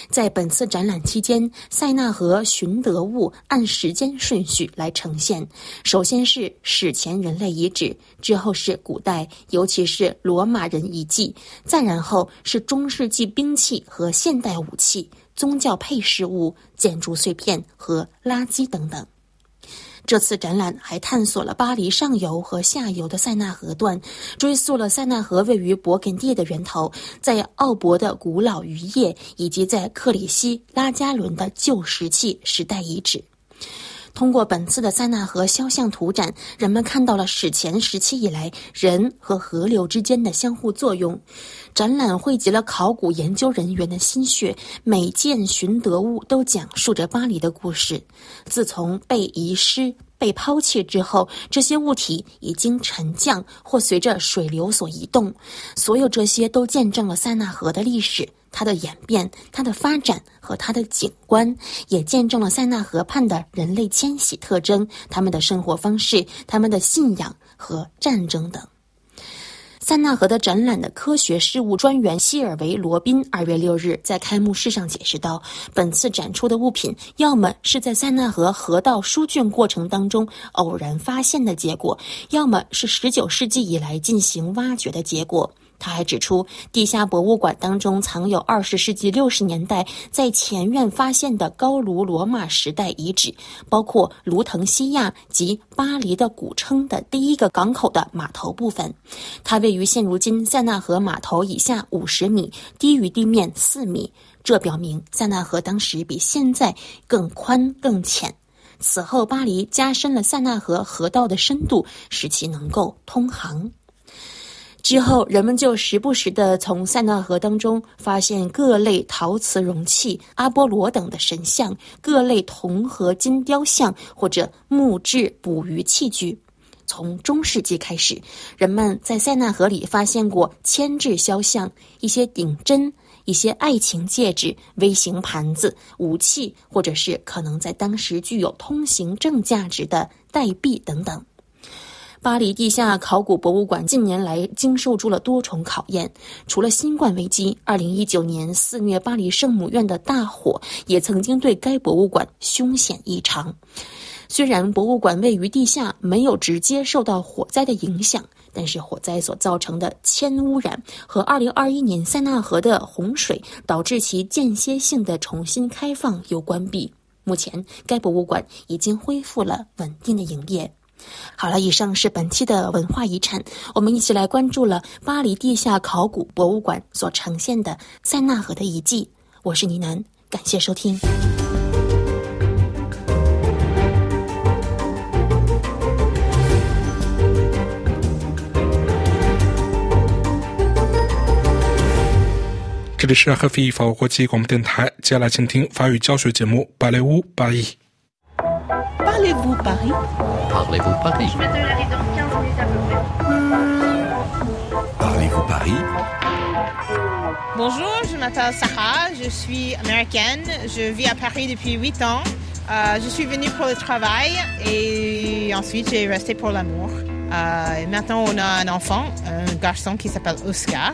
在本次展览期间，塞纳河寻得物按时间顺序来呈现。首先是史前人类遗址，之后是古代，尤其是罗马人遗迹，再然后是中世纪兵器和现代武器、宗教配饰物、建筑碎片和垃圾等等。这次展览还探索了巴黎上游和下游的塞纳河段，追溯了塞纳河位于勃艮第的源头，在奥博的古老渔业，以及在克里希拉加伦的旧石器时代遗址。通过本次的塞纳河肖像图展，人们看到了史前时期以来人和河流之间的相互作用。展览汇集了考古研究人员的心血，每件寻得物都讲述着巴黎的故事。自从被遗失、被抛弃之后，这些物体已经沉降或随着水流所移动。所有这些都见证了塞纳河的历史。它的演变、它的发展和它的景观，也见证了塞纳河畔的人类迁徙特征、他们的生活方式、他们的信仰和战争等。塞纳河的展览的科学事务专员希尔维·罗宾二月六日在开幕式上解释道：“本次展出的物品，要么是在塞纳河河道疏浚过程当中偶然发现的结果，要么是十九世纪以来进行挖掘的结果。”他还指出，地下博物馆当中藏有二十世纪六十年代在前院发现的高卢罗马时代遗址，包括卢滕西亚及巴黎的古称的第一个港口的码头部分。它位于现如今塞纳河码头以下五十米，低于地面四米。这表明塞纳河当时比现在更宽更浅。此后，巴黎加深了塞纳河河道的深度，使其能够通航。之后，人们就时不时地从塞纳河当中发现各类陶瓷容器、阿波罗等的神像、各类铜合金雕像或者木质捕鱼器具。从中世纪开始，人们在塞纳河里发现过铅制肖像、一些顶针、一些爱情戒指、微型盘子、武器，或者是可能在当时具有通行证价值的代币等等。巴黎地下考古博物馆近年来经受住了多重考验，除了新冠危机，二零一九年肆虐巴黎圣母院的大火也曾经对该博物馆凶险异常。虽然博物馆位于地下，没有直接受到火灾的影响，但是火灾所造成的铅污染和二零二一年塞纳河的洪水导致其间歇性的重新开放又关闭。目前，该博物馆已经恢复了稳定的营业。好了，以上是本期的文化遗产，我们一起来关注了巴黎地下考古博物馆所呈现的塞纳河的遗迹。我是倪楠，感谢收听。这里是 RFI 法国国际广播电台，接下来请听法语教学节目《巴雷乌巴伊》。Parlez-vous Paris? Parlez-vous Paris? Je dans 15 minutes à peu près. Parlez-vous Paris? Bonjour, je m'appelle Sarah, je suis américaine, je vis à Paris depuis 8 ans. Euh, je suis venue pour le travail et ensuite j'ai resté pour l'amour. Euh, et maintenant on a un enfant, un garçon qui s'appelle Oscar.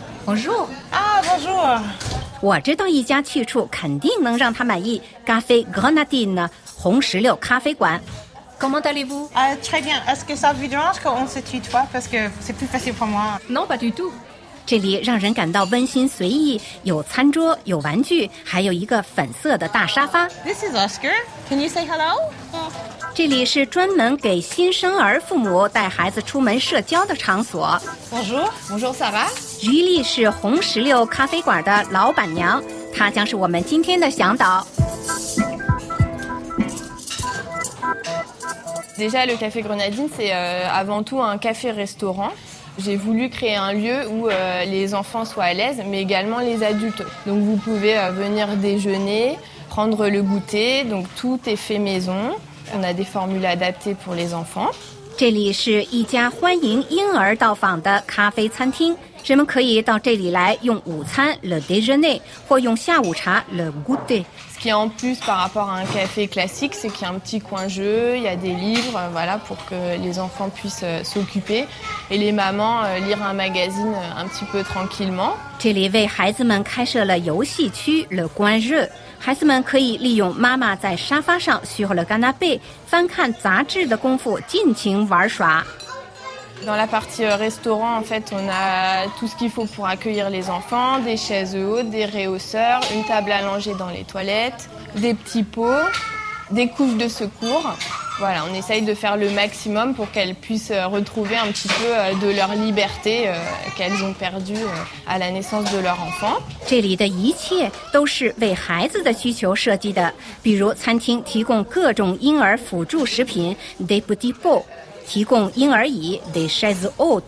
Bonjour 啊，Bonjour！我知道一家去处肯定能让他满意。Café Grenadine 红石榴咖啡馆。Comment allez-vous？啊，très bien。Est-ce que ça vous dérange qu'on se tutoie parce que c'est plus facile pour moi。Non, pas du tout。这里让人感到温馨随意，有餐桌，有玩具，还有一个粉色的大沙发。This is Oscar. Can you say hello？这里是专门给新生儿父母带孩子出门社交的场所。Bonjour，Bonjour，Sarah。徐丽是红石榴咖啡馆的老板娘，她将是我们今天的向导。Déjà, le café Grenadine, c'est avant tout un café-restaurant. J'ai voulu créer un lieu où les enfants soient à l'aise, mais également les adultes. Donc, vous pouvez venir déjeuner, prendre le goûter. Donc, tout est fait maison. On a des formules adaptées pour les enfants. 这里是一家欢迎婴儿到访的咖啡餐厅，人们可以到这里来用午餐 le déjeuner 或用下午茶 le goûter。 Ce qui est en plus par rapport à un café classique, c'est qu'il y a un petit coin jeu, il y a des livres, voilà, pour que les enfants puissent s'occuper et les mamans lire un magazine un petit peu tranquillement. 这里为孩子们开设了游戏区 le coin jeu，孩子们可以利用妈妈在沙发上 sur le canapé 翻看杂志的功夫尽情玩耍。 Dans la partie restaurant, en fait, on a tout ce qu'il faut pour accueillir les enfants, des chaises hautes, des rehausseurs, une table à langer dans les toilettes, des petits pots, des couches de secours. Voilà, on essaye de faire le maximum pour qu'elles puissent retrouver un petit peu de leur liberté qu'elles ont perdue à la naissance de leur enfant. 这里的一切都是为孩子的需求设计的，比如餐厅提供各种婴儿辅助食品 des petits pots。 提供婴儿椅 des chaises hautes，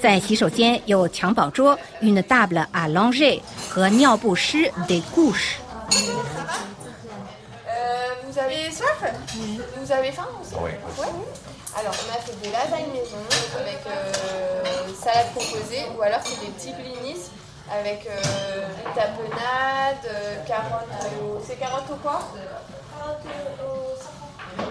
在洗手间有襁褓桌 une table à langer 和尿不湿 des couches。 Vous avez soif Vous avez faim aussi Oui. Ouais. Alors on a fait des lasagnes maison avec euh, salade composée ou alors c'est des petits blinis avec euh, une tapenade, euh, carottes au... C'est carottes au quoi Carottes au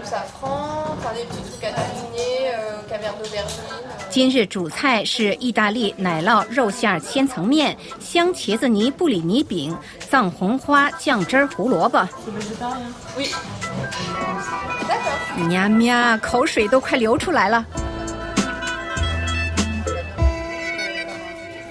safran, enfin des petits trucs à tartiner, euh, caviar d'aubergine. 今日主菜是意大利奶酪肉馅千层面、香茄子泥布里尼饼、藏红花酱汁胡萝卜。呀呀，口水都快流出来了。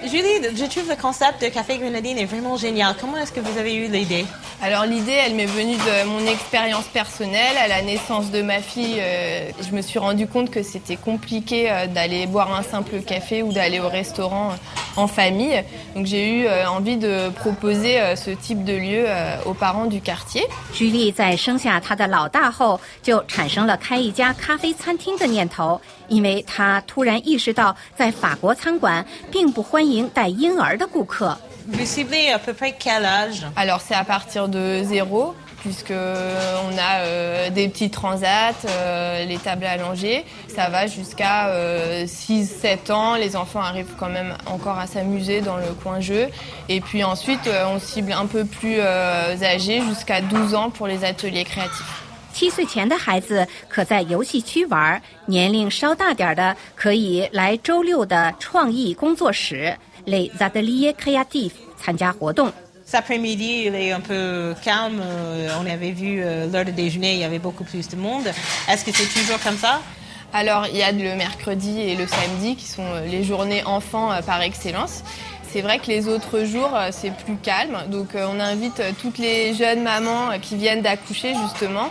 Julie, je trouve le concept de Café Grenadine est vraiment génial. Comment est-ce que vous avez eu l'idée Alors l'idée, elle m'est venue de mon expérience personnelle. À la naissance de ma fille, euh, je me suis rendu compte que c'était compliqué euh, d'aller boire un simple café ou d'aller au restaurant euh, en famille. Donc j'ai eu envie de proposer ce type de lieu aux parents du quartier. Julie 在生下她的老大后，就产生了开一家咖啡餐厅的念头，因为她突然意识到，在法国餐馆并不欢迎带婴儿的顾客。 Vous ciblez à peu près quel âge Alors c'est à partir de zéro, puisque on a euh, des petits transats, euh, les tables à langer. Ça va jusqu'à euh, 6-7 ans. Les enfants arrivent quand même encore à s'amuser dans le coin jeu. Et puis ensuite, on cible un peu plus âgés, jusqu'à 12 ans pour les ateliers créatifs. 七岁前的孩子可在游戏区玩，年龄稍大点的可以来周六的创意工作室 les ateliers créatifs, cet après-midi, il est un peu calme. Euh, on avait vu euh, l'heure de déjeuner, il y avait beaucoup plus de monde. Est-ce que c'est toujours comme ça? Alors, il y a le mercredi et le samedi qui sont euh, les journées enfants par excellence. C'est vrai que les autres jours, c'est plus calme. Donc, on invite toutes les jeunes mamans qui viennent d'accoucher, justement,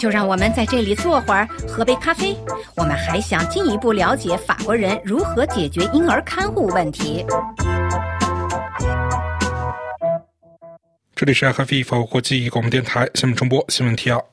就让我们在这里坐会儿，喝杯咖啡。我们还想进一步了解法国人如何解决婴儿看护问题。这里是爱咖啡法国国际广播电台新闻重播新闻提要。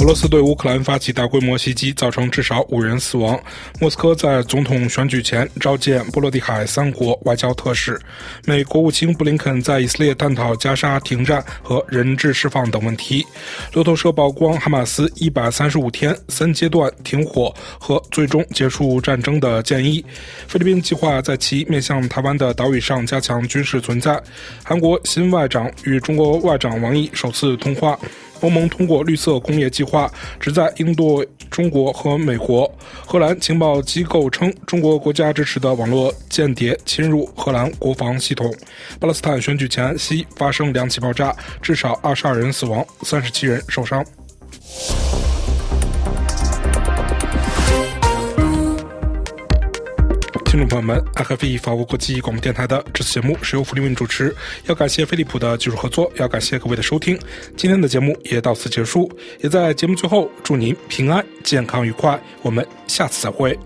俄罗斯对乌克兰发起大规模袭击，造成至少五人死亡。莫斯科在总统选举前召见波罗的海三国外交特使。美国务卿布林肯在以色列探讨加沙停战和人质释放等问题。路透社曝光哈马斯一百三十五天三阶段停火和最终结束战争的建议。菲律宾计划在其面向台湾的岛屿上加强军事存在。韩国新外长与中国外长王毅首次通话。欧盟通过绿色工业计划，旨在应对中国和美国。荷兰情报机构称，中国国家支持的网络间谍侵入荷兰国防系统。巴勒斯坦选举前夕发生两起爆炸，至少二十二人死亡，三十七人受伤。听众朋友们，爱和飞法国国际广播电台的这次节目是由弗利文主持，要感谢飞利浦的技术合作，要感谢各位的收听。今天的节目也到此结束，也在节目最后祝您平安、健康、愉快。我们下次再会。